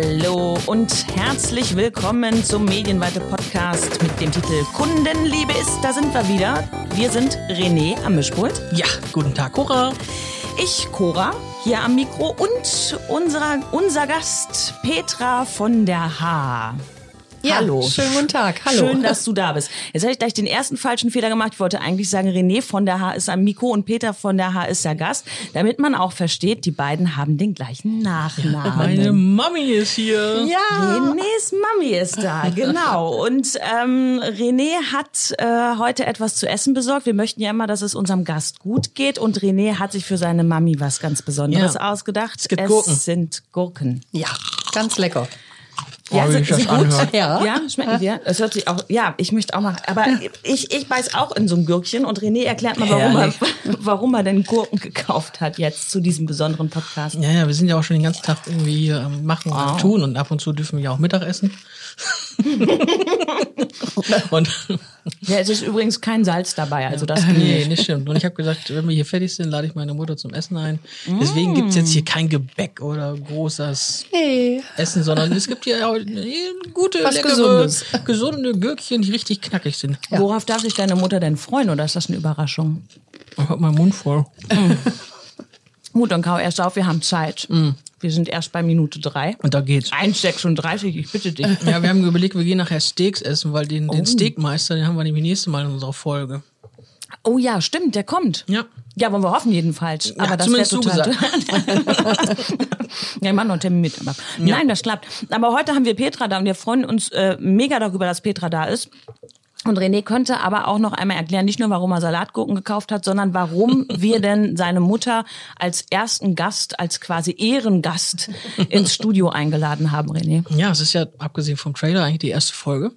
Hallo und herzlich willkommen zum Medienweite Podcast mit dem Titel Kundenliebe ist. Da sind wir wieder. Wir sind René am Mischpult. Ja, guten Tag, Cora. Ich, Cora, hier am Mikro und unserer, unser Gast Petra von der H. Ja, Hallo. Schönen guten Tag. Hallo. Schön, dass du da bist. Jetzt habe ich gleich den ersten falschen Fehler gemacht. Ich wollte eigentlich sagen, René von der H ist am Mikro und Peter von der H ist der Gast. Damit man auch versteht, die beiden haben den gleichen Nachnamen. Meine Mami ist hier. Ja. Renés Mami ist da, genau. Und ähm, René hat äh, heute etwas zu essen besorgt. Wir möchten ja immer, dass es unserem Gast gut geht. Und René hat sich für seine Mami was ganz Besonderes Ja. ausgedacht. Es gibt Gurken. sind Gurken. Ja, ganz lecker. Ja, Oh, sind, ich das sind gut. anhöre. Ja. ja, schmecken dir. Es hört sich auch, ja, ich möchte auch mal, aber ich, ich beiß auch in so ein Gürkchen und René erklärt mal, warum er, warum er denn Gurken gekauft hat jetzt zu diesem besonderen Podcast. Ja, ja, wir sind ja auch schon den ganzen Tag irgendwie hier am Machen und Wow. Tun und ab und zu dürfen wir ja auch Mittag essen. und Ja, es ist übrigens kein Salz dabei, also das nee, nicht stimmt. Und ich habe gesagt, wenn wir hier fertig sind, lade ich meine Mutter zum Essen ein. Deswegen gibt's jetzt hier kein Gebäck oder großes Nee. Essen, sondern es gibt hier auch gute, Was leckere, Gesundes. gesunde Gürkchen, die richtig knackig sind. Worauf darf sich deine Mutter denn freuen oder ist das eine Überraschung? Ich hab meinen Mund voll. Gut, dann kau erst auf, wir haben Zeit. Wir sind erst bei Minute drei. Und da geht's. 1,36, ich bitte dich. Ja, wir haben überlegt, wir gehen nachher Steaks essen, weil den, Oh. den Steakmeister, den haben wir nämlich nächste Mal in unserer Folge. Oh ja, stimmt, der kommt. Ja. Ja, wollen wir hoffen jedenfalls. Aber das wäre total. ja, ich mach noch einen Termin mit. Aber Nein, das klappt. Aber heute haben wir Petra da und wir freuen uns äh, mega darüber, dass Petra da ist. Und René könnte aber auch noch einmal erklären, nicht nur warum er Salatgurken gekauft hat, sondern warum wir denn seine Mutter als ersten Gast, als quasi Ehrengast ins Studio eingeladen haben, René. Ja, es ist ja, abgesehen vom Trailer, eigentlich die erste Folge.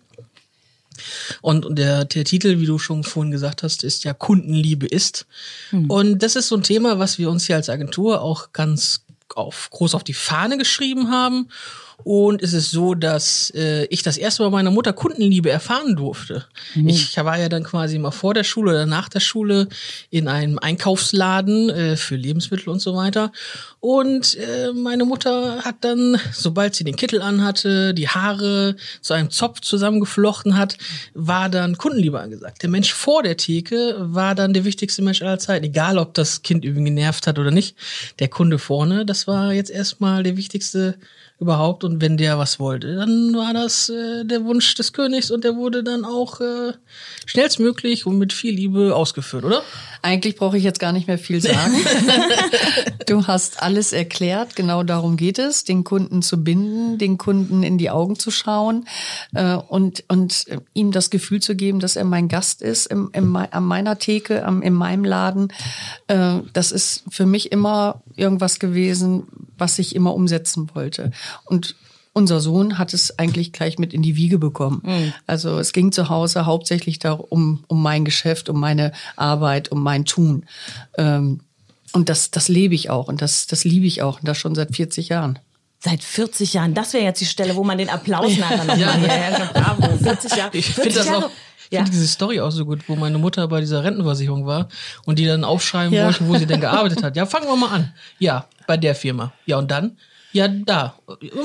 Und der, der Titel, wie du schon vorhin gesagt hast, ist ja Kundenliebe ist. Und das ist so ein Thema, was wir uns hier als Agentur auch ganz auf, groß auf die Fahne geschrieben haben. Und es ist so, dass äh, ich das erste Mal meiner Mutter Kundenliebe erfahren durfte. Ich war ja dann quasi immer vor der Schule oder nach der Schule in einem Einkaufsladen äh, für Lebensmittel und so weiter. Und äh, meine Mutter hat dann, sobald sie den Kittel anhatte, die Haare zu einem Zopf zusammengeflochten hat, war dann Kundenliebe angesagt. Der Mensch vor der Theke war dann der wichtigste Mensch aller Zeiten. Egal, ob das Kind irgendwie genervt hat oder nicht. Der Kunde vorne, das war jetzt erstmal der wichtigste überhaupt. Und wenn der was wollte, dann war das äh, der Wunsch des Königs und der wurde dann auch äh, schnellstmöglich und mit viel Liebe ausgeführt, oder? Eigentlich brauche ich jetzt gar nicht mehr viel sagen. du hast alles erklärt. Genau darum geht es, den Kunden zu binden, den Kunden in die Augen zu schauen äh, und, und äh, ihm das Gefühl zu geben, dass er mein Gast ist im, im, an meiner Theke, am, in meinem Laden. Äh, das ist für mich immer irgendwas gewesen, was ich immer umsetzen wollte. Und unser Sohn hat es eigentlich gleich mit in die Wiege bekommen. Also es ging zu Hause hauptsächlich darum, um mein Geschäft, um meine Arbeit, um mein Tun. Ähm, und das, das lebe ich auch und das, das liebe ich auch und das schon seit 40 Jahren. Seit 40 Jahren, das wäre jetzt die Stelle, wo man den Applaus nachher noch mal hierher Bravo, 40 Jahre. Ich 40 finde das Jahre. auch. Ich Ja. finde diese Story auch so gut, wo meine Mutter bei dieser Rentenversicherung war und die dann aufschreiben Ja. wollten, wo sie denn gearbeitet hat. Ja, fangen wir mal an. Ja, bei der Firma. Ja, und dann? Ja, da.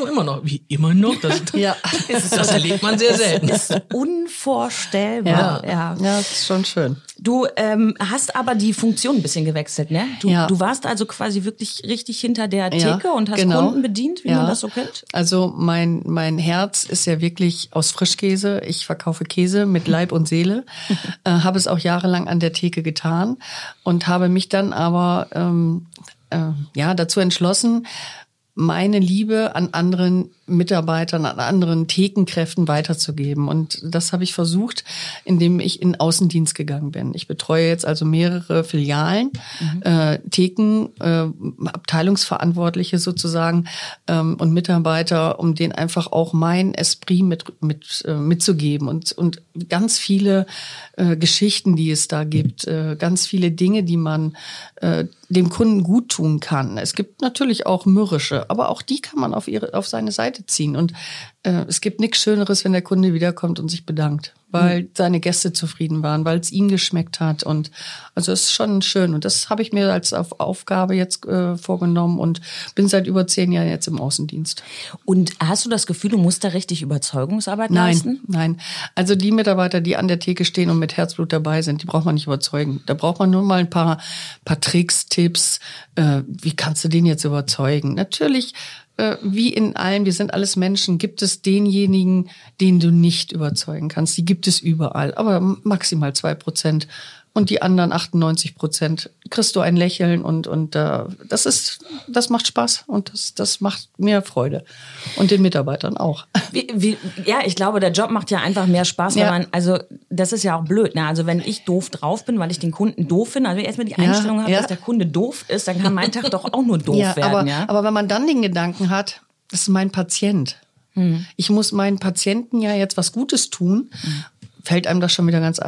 Immer noch. Wie immer noch? Das, Ja. das erlebt man sehr selten. ist unvorstellbar. Ja. ja, das ist schon schön. Du ähm, hast aber die Funktion ein bisschen gewechselt, ne? Du, Ja. du warst also quasi wirklich richtig hinter der Ja, Theke und hast genau. Kunden bedient, wie Ja. man das so kennt. Also mein, mein Herz ist ja wirklich aus Frischkäse. Ich verkaufe Käse mit Leib und Seele, äh, habe es auch jahrelang an der Theke getan und habe mich dann aber ähm, äh, ja dazu entschlossen, meine Liebe an anderen Mitarbeitern, an anderen Thekenkräften weiterzugeben. Und das habe ich versucht, indem ich in Außendienst gegangen bin. Ich betreue jetzt also mehrere Filialen, äh, Theken, äh, Abteilungsverantwortliche sozusagen ähm, und Mitarbeiter, um denen einfach auch mein Esprit mit, mit, äh, mitzugeben und, und ganz viele äh, Geschichten, die es da gibt, äh, ganz viele Dinge, die man äh, dem Kunden gut tun kann. Es gibt natürlich auch mürrische, aber auch die kann man auf ihre auf seine Seite ziehen und es gibt nichts Schöneres, wenn der Kunde wiederkommt und sich bedankt. weil mhm. seine Gäste zufrieden waren, weil es ihm geschmeckt hat. Und also es ist schon schön. Und das habe ich mir als auf Aufgabe jetzt äh, vorgenommen und bin seit über zehn Jahren jetzt im Außendienst. Und hast du das Gefühl, du musst da richtig Überzeugungsarbeit nein, leisten? Nein, Also die Mitarbeiter, die an der Theke stehen und mit Herzblut dabei sind, die braucht man nicht überzeugen. Da braucht man nur mal ein paar, paar Tricks, Tipps. Äh, wie kannst du den jetzt überzeugen? Natürlich äh, wie in allen, wir sind alles Menschen, gibt es denjenigen, den du nicht überzeugen kannst. Die gibt es überall, aber maximal zwei Prozent und die anderen 98 Prozent kriegst du ein Lächeln und und äh, das ist das macht Spaß und das das macht mir Freude und den Mitarbeitern auch. Wie, wie, ja, ich glaube, der Job macht ja einfach mehr Spaß, ja. wenn man also das ist ja auch blöd. Ne? Also wenn ich doof drauf bin, weil ich den Kunden doof finde, also wenn ich erstmal die Einstellung ja, habe, ja. dass der Kunde doof ist, dann kann mein Tag doch auch nur doof ja, werden. Aber, ja? aber wenn man dann den Gedanken hat, das ist mein Patient. Hm. Ich muss meinen Patienten ja jetzt was Gutes tun. Fällt einem das schon wieder ganz,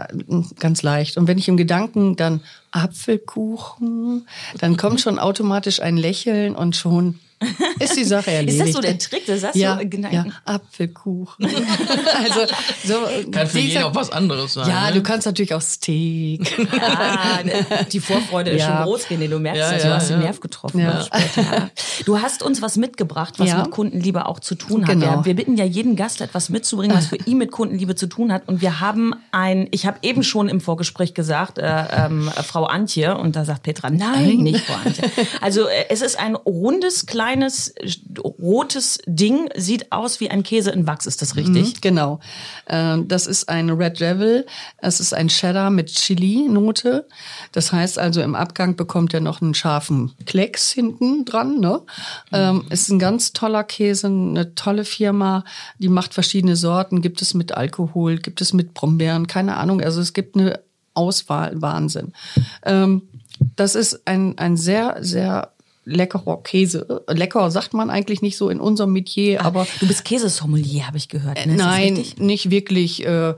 ganz leicht. Und wenn ich im Gedanken dann Apfelkuchen, dann kommt schon automatisch ein Lächeln und schon ist die Sache erledigt. ist das so der Trick? Das hast ja, du ja, Apfelkuchen. also so kann für jeden auch was anderes sein. Ja, ne? du kannst natürlich auch Steak. Ja, die Vorfreude ist schon groß, René. Du merkst, ja, ja, du hast den Nerv getroffen. Ja. Du hast uns was mitgebracht, was mit Kundenliebe auch zu tun hat. Genau. wir bitten ja jeden Gast etwas mitzubringen, was für ihn mit Kundenliebe zu tun hat. Und wir haben ein, ich habe eben schon im Vorgespräch gesagt, äh, ähm, Frau Antje, und da sagt Petra, nein, nicht Frau Antje. Also äh, es ist ein rundes, kleines kleines rotes Ding, sieht aus wie ein Käse in Wachs, ist das richtig? Mhm, genau. Ähm, das ist ein Red Devil. Es ist ein Cheddar mit Chili-Note. Das heißt also, im Abgang bekommt er noch einen scharfen Klecks hinten dran. Ne? Mhm. Ist ein ganz toller Käse, eine tolle Firma. Die macht verschiedene Sorten. Gibt es mit Alkohol, gibt es mit Brombeeren, keine Ahnung. Also es gibt eine Auswahl, Wahnsinn. Ähm, das ist ein, ein sehr, sehr leckerer Käse. Lecker sagt man eigentlich nicht so in unserem Metier, ah, aber. Du bist Käsesommelier, habe ich gehört. Ne? Nein, nicht wirklich. Äh,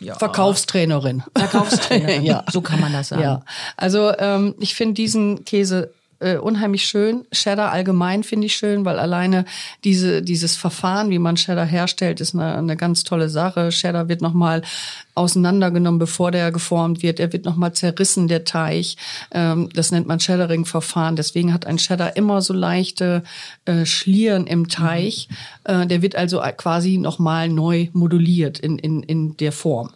ja. Verkaufstrainerin. Verkaufstrainerin, ja. So kann man das sagen. Ja. Also ähm, ich finde diesen Käse äh, unheimlich schön. Cheddar allgemein finde ich schön, weil alleine diese, dieses Verfahren, wie man Cheddar herstellt, ist eine, eine ganz tolle Sache. Cheddar wird nochmal auseinandergenommen, bevor der geformt wird. Er wird nochmal zerrissen, der Teig. Ähm, das nennt man Cheddering-Verfahren. Deswegen hat ein Cheddar immer so leichte äh, Schlieren im Teig. Mhm. Äh, der wird also quasi nochmal neu moduliert in, in, in der Form.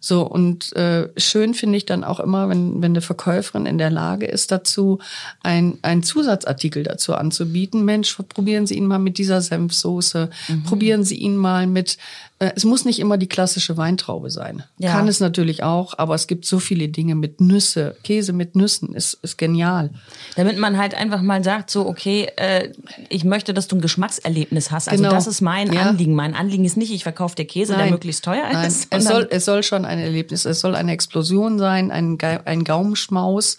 So, und äh, schön finde ich dann auch immer, wenn, wenn eine Verkäuferin in der Lage ist, dazu ein, ein Zusatzartikel dazu anzubieten. Mensch, probieren Sie ihn mal mit dieser Senfsoße, mhm. probieren Sie ihn mal mit es muss nicht immer die klassische Weintraube sein. Ja. Kann es natürlich auch, aber es gibt so viele Dinge mit Nüsse. Käse mit Nüssen ist, ist genial. Damit man halt einfach mal sagt, so, okay, äh, ich möchte, dass du ein Geschmackserlebnis hast. Also genau. das ist mein ja. Anliegen. Mein Anliegen ist nicht, ich verkaufe dir Käse, Nein. der möglichst teuer Nein. ist. Es soll, es soll schon ein Erlebnis, es soll eine Explosion sein, ein, ein Gaumenschmaus.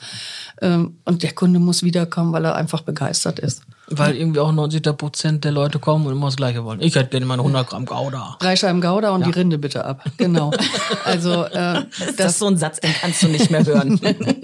Ähm, und der Kunde muss wiederkommen, weil er einfach begeistert ist. Weil irgendwie auch 90 Prozent der Leute kommen und immer das Gleiche wollen. Ich hätte gerne mal 100 Gramm Gouda. Drei Scheiben Gouda und ja. die Rinde bitte ab. Genau. Also äh, das, das ist so ein Satz, den kannst du nicht mehr hören.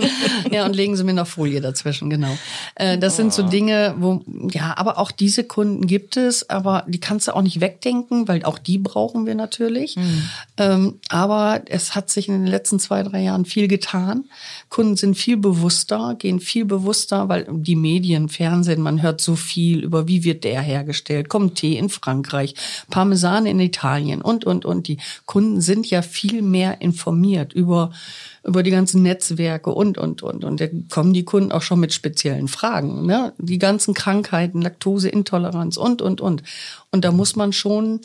ja, und legen Sie mir noch Folie dazwischen, genau. Äh, das oh. sind so Dinge, wo ja, aber auch diese Kunden gibt es, aber die kannst du auch nicht wegdenken, weil auch die brauchen wir natürlich. Mhm. Ähm, aber es hat sich in den letzten zwei, drei Jahren viel getan. Kunden sind viel bewusster, gehen viel bewusster, weil die Medien, Fernsehen, man hört so viel über, wie wird der hergestellt, Comté in Frankreich, Parmesan in Italien und, und, und. Die Kunden sind ja viel mehr informiert über, über die ganzen Netzwerke und, und, und. Und da kommen die Kunden auch schon mit speziellen Fragen. Ne? Die ganzen Krankheiten, Laktoseintoleranz und, und, und. Und da muss man schon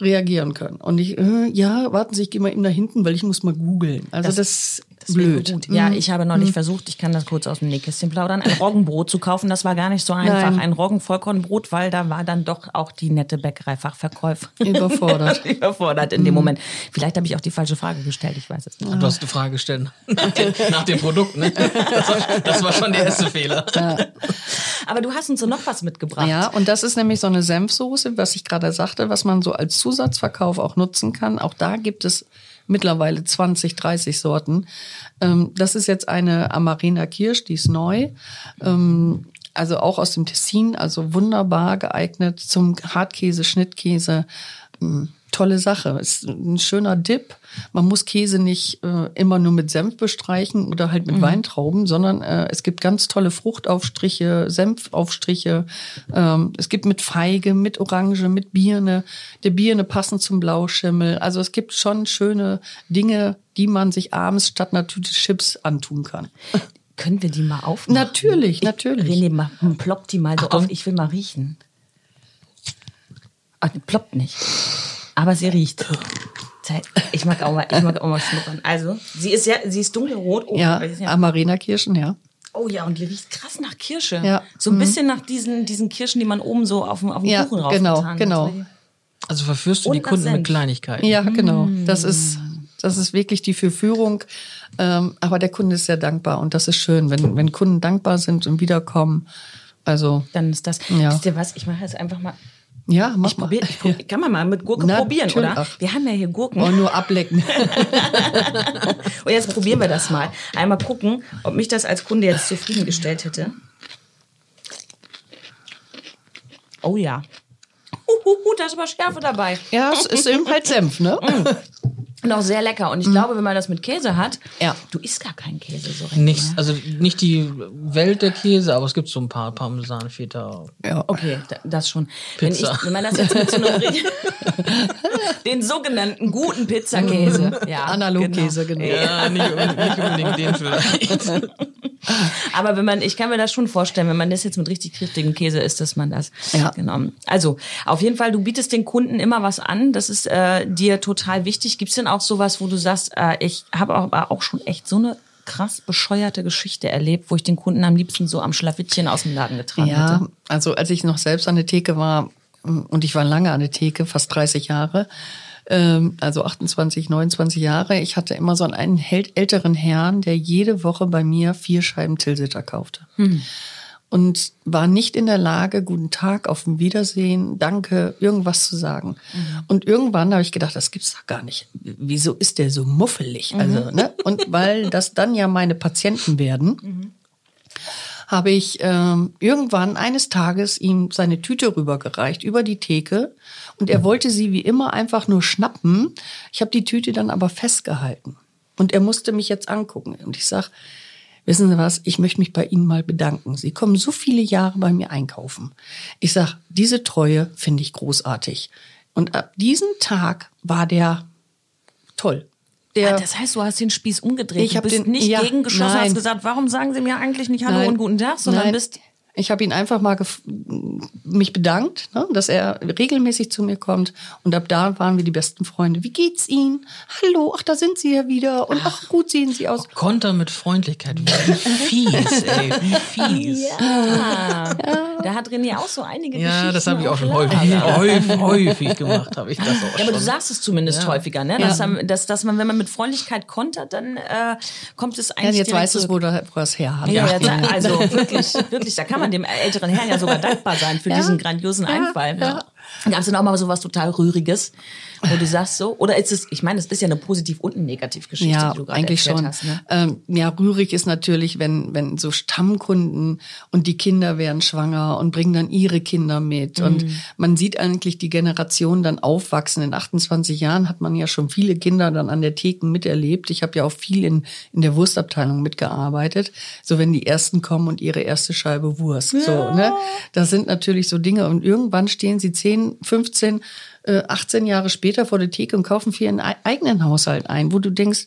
reagieren können. Und ich, äh, ja, warten Sie, ich gehe mal eben da hinten, weil ich muss mal googeln. Also das, das das blöd. Gut. Ja, mhm. ich habe neulich mhm. versucht, ich kann das kurz aus dem Nähkästchen plaudern, ein Roggenbrot zu kaufen. Das war gar nicht so einfach. Nein. Ein Roggenvollkornbrot, weil da war dann doch auch die nette Bäckereifachverkäuferin überfordert. überfordert in mhm. dem Moment. Vielleicht habe ich auch die falsche Frage gestellt, ich weiß es nicht. Du hast eine Frage gestellt nach dem, nach dem Produkt, ne? Das war, das war, schon der erste Fehler. Ja. Aber du hast uns so noch was mitgebracht. Ja, und das ist nämlich so eine Senfsoße, was ich gerade sagte, was man so als Zusatzverkauf auch nutzen kann. Auch da gibt es mittlerweile 20, 30 Sorten. Ähm, das ist jetzt eine Amarena Kirsch, die ist neu. Ähm, also auch aus dem Tessin, also wunderbar geeignet zum Hartkäse, Schnittkäse. Ähm, tolle Sache. Ist ein schöner Dip. Man muss Käse nicht äh, immer nur mit Senf bestreichen oder halt mit Weintrauben, sondern äh, es gibt ganz tolle Fruchtaufstriche, Senfaufstriche. Ähm, es gibt mit Feige, mit Orange, mit Birne. Der Birne passend zum Blauschimmel. Also es gibt schon schöne Dinge, die man sich abends statt einer Tüte Chips antun kann. Können wir die mal aufmachen? Natürlich, natürlich. René, ma- ploppt die mal so Achtung. auf. Ich will mal riechen. Die ploppt nicht. Aber sie riecht. Ich mag auch mal, ich mag auch mal schnuppern. Also, sie ist ja, sie ist dunkelrot. Oh, Ja, aber sie ist ja Amarena-Kirschen, ja. oh ja, und die riecht krass nach Kirsche. Ja. So ein bisschen nach diesen, diesen Kirschen, die man oben so auf dem, auf dem Ja, Kuchen genau, raufgetan genau. Die- Also verführst du Und die Kunden Senf. mit Kleinigkeiten. Ja, genau. Mm. Das ist, das ist wirklich die Verführung. Ähm, aber der Kunde ist sehr dankbar und das ist schön, wenn, wenn Kunden dankbar sind und wiederkommen. Also, Dann ist das. Ja. Wisst ihr was? Ich mache jetzt einfach mal. Ja, mach Ich mal. probier, ich probier, kann man mal mit Gurke Na, probieren, oder? Ach. Wir haben ja hier Gurken. Oh, nur ablecken. Und jetzt probieren wir das mal. Einmal gucken, ob mich das als Kunde jetzt zufriedengestellt hätte. Oh ja. Uhuhu, da ist aber Schärfe dabei. ja, es ist eben halt Senf, ne? Und auch sehr lecker. Und ich glaube, wenn man das mit Käse hat, Ja. du isst gar keinen Käse so richtig. Nichts, ne? also nicht die Welt der Käse, aber es gibt so ein paar Parmesan, Feta. Ja. Okay, da- das schon. Pizza. Wenn, ich, wenn man das jetzt mit so einem den sogenannten guten Pizzakäse, ja, Analogkäse, genau. Ja, nicht, unbedingt- nicht unbedingt den vielleicht. Aber wenn man, ich kann mir das schon vorstellen, wenn man das jetzt mit richtig kräftigem Käse isst, dass man das Ja. genau. Also auf jeden Fall, du bietest den Kunden immer was an. Das ist äh, dir total wichtig. Gibt es denn auch sowas, wo du sagst, äh, ich habe aber auch schon echt so eine krass bescheuerte Geschichte erlebt, wo ich den Kunden am liebsten so am Schlawittchen aus dem Laden getragen Ja, hätte? also als ich noch selbst an der Theke war, und ich war lange an der Theke, fast 30 Jahre, ähm, also 28, 29 Jahre, ich hatte immer so einen älteren Herrn, der jede Woche bei mir vier Scheiben Tilsiter kaufte. Und war nicht in der Lage, guten Tag, auf ein Wiedersehen, danke, irgendwas zu sagen. Und irgendwann habe ich gedacht, das gibt's doch gar nicht. Wieso ist der so muffelig? Also, ne? Und weil das dann ja meine Patienten werden, habe ich ähm, irgendwann eines Tages ihm seine Tüte rübergereicht über die Theke und er wollte sie wie immer einfach nur schnappen. Ich habe die Tüte dann aber festgehalten und er musste mich jetzt angucken und ich sag, wissen Sie was, ich möchte mich bei Ihnen mal bedanken. Sie kommen so viele Jahre bei mir einkaufen. Ich sag, diese Treue finde ich großartig. Und ab diesem Tag war der toll. Der, Ah, das heißt, du hast den Spieß umgedreht. Ich du hab bist den- nicht ja, gegengeschossen, nein. hast gesagt, warum sagen Sie mir eigentlich nicht Hallo Nein. und guten Tag, sondern Nein. bist Ich habe ihn einfach mal mich bedankt, ne, dass er regelmäßig zu mir kommt. Und ab da waren wir die besten Freunde. Wie geht's Ihnen? Hallo, ach, da sind Sie ja wieder. Und ach, gut sehen Sie aus. Konter mit Freundlichkeit. Wie fies, ey. Wie fies. Ja. Da hat René auch so einige Ja, Geschichten. das habe ich auch schon häufig, häufig, häufig gemacht, habe ich das auch Ja, schon. aber du sagst es zumindest häufiger, ne? Dass, dass, dass man, wenn man mit Freundlichkeit kontert, dann äh, kommt es Ja, eigentlich jetzt direkt weißt du, wo wo er es her hat. Ja, ja, da- also wirklich, wirklich, da kann man dem älteren Herrn ja sogar dankbar sein für Ja. diesen grandiosen Ja, Einfall. ja. Gab es denn auch mal so was total Rühriges, wo du sagst so? Oder ist es, ich meine, es ist ja eine Positiv- und eine Negativgeschichte, Ja, die du gerade eigentlich schon. hast. Ne? ähm, ja, rührig ist natürlich, wenn, wenn so Stammkunden und die Kinder werden schwanger und bringen dann ihre Kinder mit. Mhm. Und man sieht eigentlich die Generation dann aufwachsen. In 28 Jahren hat man ja schon viele Kinder dann an der Theken miterlebt. Ich habe ja auch viel in, in der Wurstabteilung mitgearbeitet. So wenn die ersten kommen und ihre erste Scheibe Wurst. So, ne? Das sind natürlich so Dinge. Und irgendwann stehen sie 10, 15, äh, 18 Jahre später vor der Theke und kaufen für ihren ei- eigenen Haushalt ein, wo du denkst,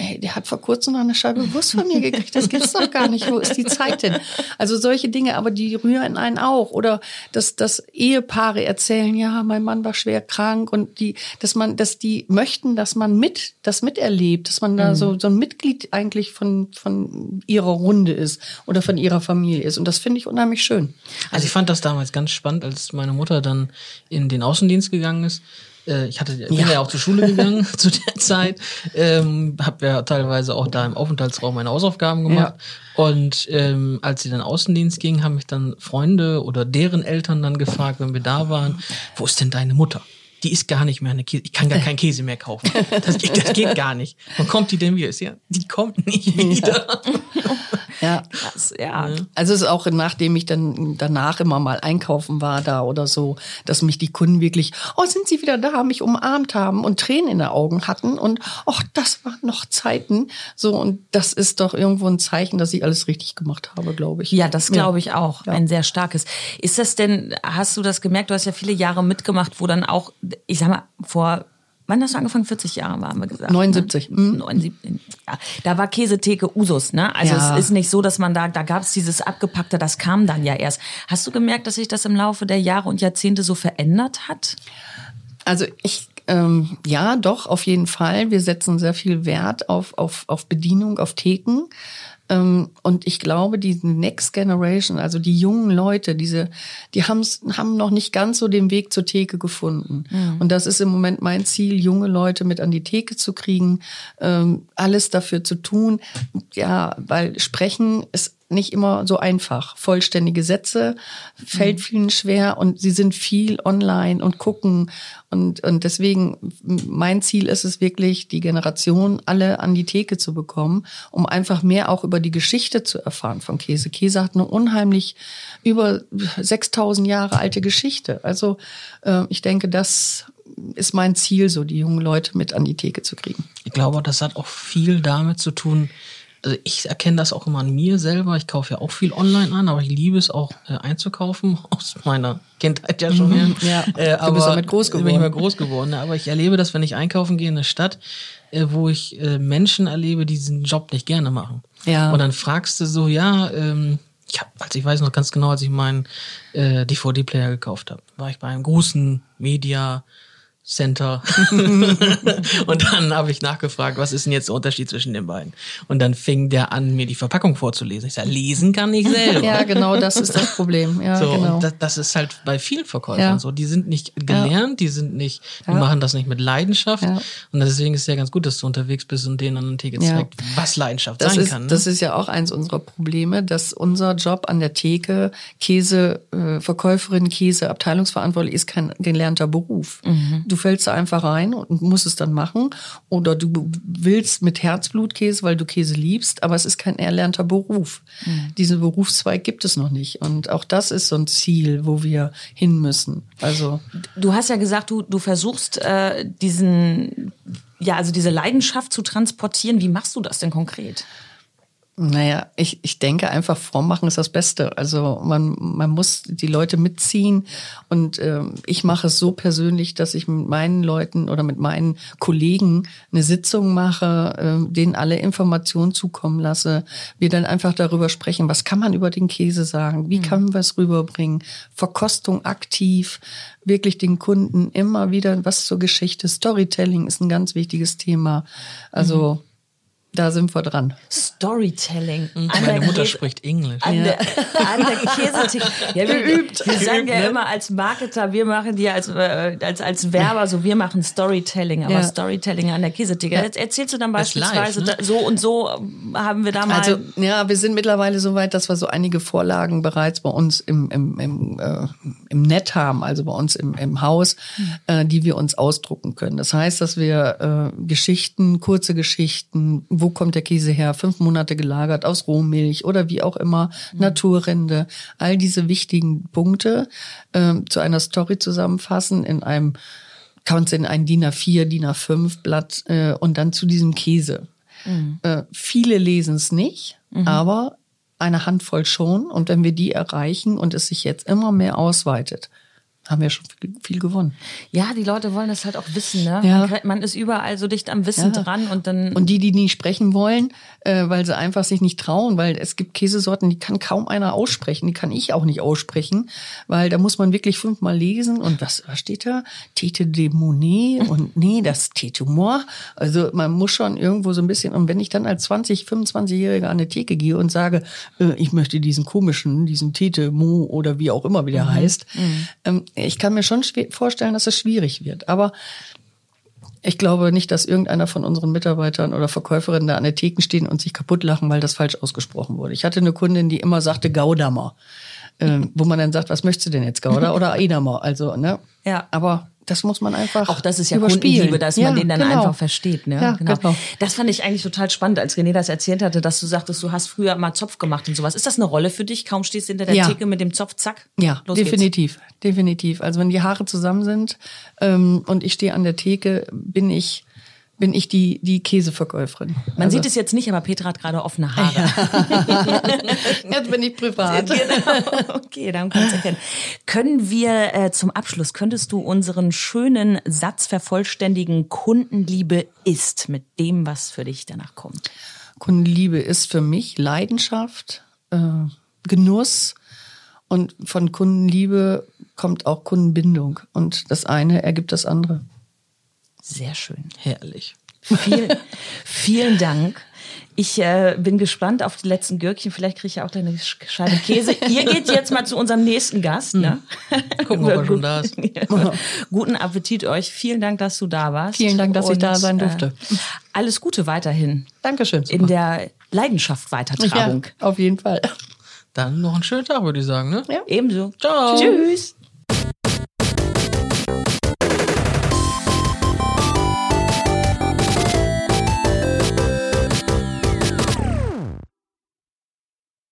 ey, der hat vor kurzem noch eine Scheibe Wurst von mir gekriegt. Das gibt's doch gar nicht. Wo ist die Zeit denn? Also solche Dinge, aber die rühren einen auch. Oder dass, dass Ehepaare erzählen, ja, mein Mann war schwer krank und die, dass man, dass die möchten, dass man mit, das miterlebt, dass man da so, so ein Mitglied eigentlich von, von ihrer Runde ist oder von ihrer Familie ist. Und das finde ich unheimlich schön. Also ich fand das damals ganz spannend, als meine Mutter dann in den Außendienst gegangen ist. Äh, Ich hatte, bin ja. auch zur Schule gegangen zu der Zeit, ähm, habe ja teilweise auch da im Aufenthaltsraum meine Hausaufgaben gemacht. Und ähm, als sie dann Außendienst ging, haben mich dann Freunde oder deren Eltern dann gefragt, wenn wir da waren, wo ist denn deine Mutter? Die ist gar nicht mehr eine Käse. Ich kann gar keinen Käse mehr kaufen. Das geht, das geht gar nicht. Wann kommt die denn wieder? Ist ja, die kommt nicht wieder. Ja. Krass, ja. Also es ist auch nachdem ich dann danach immer mal einkaufen war da oder so, dass mich die Kunden wirklich, oh, sind Sie wieder da, mich umarmt haben und Tränen in den Augen hatten und ach, das waren noch Zeiten. So und das ist doch irgendwo ein Zeichen, dass ich alles richtig gemacht habe, glaube ich. Ja, das glaube ich auch. Ein sehr starkes. Ist das denn, hast du das gemerkt? Du hast ja viele Jahre mitgemacht, wo dann auch, ich sag mal, vor Wann hast du angefangen? 40 Jahre waren wir gesagt. 79. Ne? 79. Ja. Da war Käsetheke Usus, ne? Also Ja. es ist nicht so, dass man da, da gab es dieses Abgepackte, das kam dann ja erst. Hast du gemerkt, dass sich das im Laufe der Jahre und Jahrzehnte so verändert hat? Also ich, ähm, ja, doch, auf jeden Fall. Wir setzen sehr viel Wert auf, auf, auf Bedienung, auf Theken. Ähm, und ich glaube, die Next Generation, also die jungen Leute, diese, die haben's, haben noch nicht ganz so den Weg zur Theke gefunden. Und das ist im Moment mein Ziel, junge Leute mit an die Theke zu kriegen, ähm, alles dafür zu tun. Ja, weil sprechen ist nicht immer so einfach. Vollständige Sätze fällt vielen schwer und sie sind viel online und gucken. Und, und deswegen, mein Ziel ist es wirklich, die Generation alle an die Theke zu bekommen, um einfach mehr auch über die Geschichte zu erfahren von Käse. Käse hat eine unheimlich über 6000 Jahre alte Geschichte. Also äh, ich denke, das ist mein Ziel, so die jungen Leute mit an die Theke zu kriegen. Ich glaube, das hat auch viel damit zu tun. Also ich erkenne das auch immer an mir selber. Ich kaufe ja auch viel online an, aber ich liebe es auch äh, einzukaufen aus meiner Kindheit ja schon. Mhm, ja. Äh, Du bist damit groß Bin ich geworden. mal groß geworden. ne? Aber ich erlebe das, wenn ich einkaufen gehe in eine Stadt, äh, wo ich äh, Menschen erlebe, die diesen Job nicht gerne machen. Ja. Und dann fragst du so, ja, ähm, ich hab, also ich weiß noch ganz genau, als ich meinen äh, DVD-Player gekauft habe, war ich bei einem großen Media Center und dann habe ich nachgefragt, was ist denn jetzt der Unterschied zwischen den beiden? Und dann fing der an, mir die Verpackung vorzulesen. Ich sage, lesen kann ich selber. Ja, genau, das ist das Problem. Ja, So, genau. und das, das ist halt bei vielen Verkäufern Ja. so. Die sind nicht gelernt, die sind nicht, die Ja. machen das nicht mit Leidenschaft. Ja. Und deswegen ist es ja ganz gut, dass du unterwegs bist und denen an der Theke zeigt, was Leidenschaft Das sein ist, kann. Ne? das ist ja auch eins unserer Probleme, dass unser Job an der Theke, Käse, äh, Verkäuferin, Käse, Abteilungsverantwortlich ist kein gelernter Beruf. Du fällst da einfach rein und musst es dann machen. Oder du willst mit Herzblut Käse, weil du Käse liebst, aber es ist kein erlernter Beruf. Diesen Berufszweig gibt es noch nicht. Und auch das ist so ein Ziel, wo wir hin müssen. Also Du hast ja gesagt, du, du versuchst äh, diesen, ja, also diese Leidenschaft zu transportieren. Wie machst du das denn konkret? Naja, ich, ich denke einfach, vormachen ist das Beste. Also man, man muss die Leute mitziehen und ähm, ich mache es so persönlich, dass ich mit meinen Leuten oder mit meinen Kollegen eine Sitzung mache, ähm, denen alle Informationen zukommen lasse. Wir dann einfach darüber sprechen, was kann man über den Käse sagen, wie kann man es rüberbringen, Verkostung aktiv, wirklich den Kunden immer wieder was zur Geschichte. Storytelling ist ein ganz wichtiges Thema. Also da sind wir dran. Storytelling. An Meine Mutter Käse- spricht Englisch. An der, an der Käsetheke. Ja, wir, Geübt. wir sagen ja Geübt, ne? immer als Marketer, wir machen die als, äh, als, als Werber, so wir machen Storytelling, aber Ja. Storytelling an der Käsetheke. Jetzt erzählst du dann ist live, beispielsweise, ne? so und so haben wir da mal. Also ja, wir sind mittlerweile so weit, dass wir so einige Vorlagen bereits bei uns im, im, im, äh, im Net haben, also bei uns im, im Haus, äh, die wir uns ausdrucken können. Das heißt, dass wir äh, Geschichten, kurze Geschichten, wo kommt der Käse her, fünf Monate gelagert aus Rohmilch oder wie auch immer, Naturrinde, all diese wichtigen Punkte äh, zu einer Story zusammenfassen in einem kann es in ein DIN A4, DIN A5 Blatt äh, und dann zu diesem Käse. Äh, viele lesen es nicht, aber eine Handvoll schon. Und wenn wir die erreichen und es sich jetzt immer mehr ausweitet, haben wir schon viel, gewonnen. ja, die Leute wollen das halt auch wissen, ne? Ja. Man, ist überall so dicht am Wissen Ja. dran und dann. Und die, die nie sprechen wollen, äh, weil sie einfach sich nicht trauen, weil es gibt Käsesorten, die kann kaum einer aussprechen, die kann ich auch nicht aussprechen, weil da muss man wirklich fünfmal lesen und was, was steht da? Tete de Monet und nee, das Tete Moi. Also man muss schon irgendwo so ein bisschen, und wenn ich dann als 20, 25-Jähriger an eine Theke gehe und sage, äh, ich möchte diesen komischen, diesen Tete Mo oder wie auch immer wie der heißt, ähm, ich kann mir schon vorstellen, dass es schwierig wird. Aber ich glaube nicht, dass irgendeiner von unseren Mitarbeitern oder Verkäuferinnen da an der Theken stehen und sich kaputt lachen, weil das falsch ausgesprochen wurde. Ich hatte eine Kundin, die immer sagte Gaudamer, ähm, wo man dann sagt, was möchtest du denn jetzt, Gouda oder Edamer? Also, ne? Ja. Aber das muss man einfach Auch das ist ja. Kundenliebe, dass man Ja, den dann genau. einfach versteht. Ne? Ja, genau. Das fand ich eigentlich total spannend, als René das erzählt hatte, dass du sagtest, du hast früher mal Zopf gemacht und sowas. Ist das eine Rolle für dich? Kaum stehst du hinter der Ja. Theke mit dem Zopf, zack. Ja, los geht's. definitiv, definitiv. Also wenn die Haare zusammen sind ähm, und ich stehe an der Theke, bin ich bin ich die die Käseverkäuferin. Man also, sieht es jetzt nicht, aber Petra hat gerade offene Haare. jetzt bin ich privat. genau. Okay, dann kannst du erkennen. Können wir äh, zum Abschluss, könntest du unseren schönen Satz vervollständigen, Kundenliebe ist mit dem, was für dich danach kommt? Kundenliebe ist für mich Leidenschaft, äh, Genuss und von Kundenliebe kommt auch Kundenbindung und das eine ergibt das andere. Sehr schön. Herrlich. Vielen, vielen Dank. Ich äh, bin gespannt auf die letzten Gürkchen. Vielleicht kriege ich ja auch deine Sch- Scheibe Käse. Ihr geht jetzt mal zu unserem nächsten Gast. Ne? Gucken, ob er schon da ist. Guten Appetit euch. Vielen Dank, dass du da warst. Vielen Dank, dass ich da sein durfte. Äh, alles Gute weiterhin Dankeschön. in der Leidenschaft Weitertragung. ja, auf jeden Fall. Dann noch einen schönen Tag, würde ich sagen. Ne? Ja. Ebenso. Ciao. Tschüss.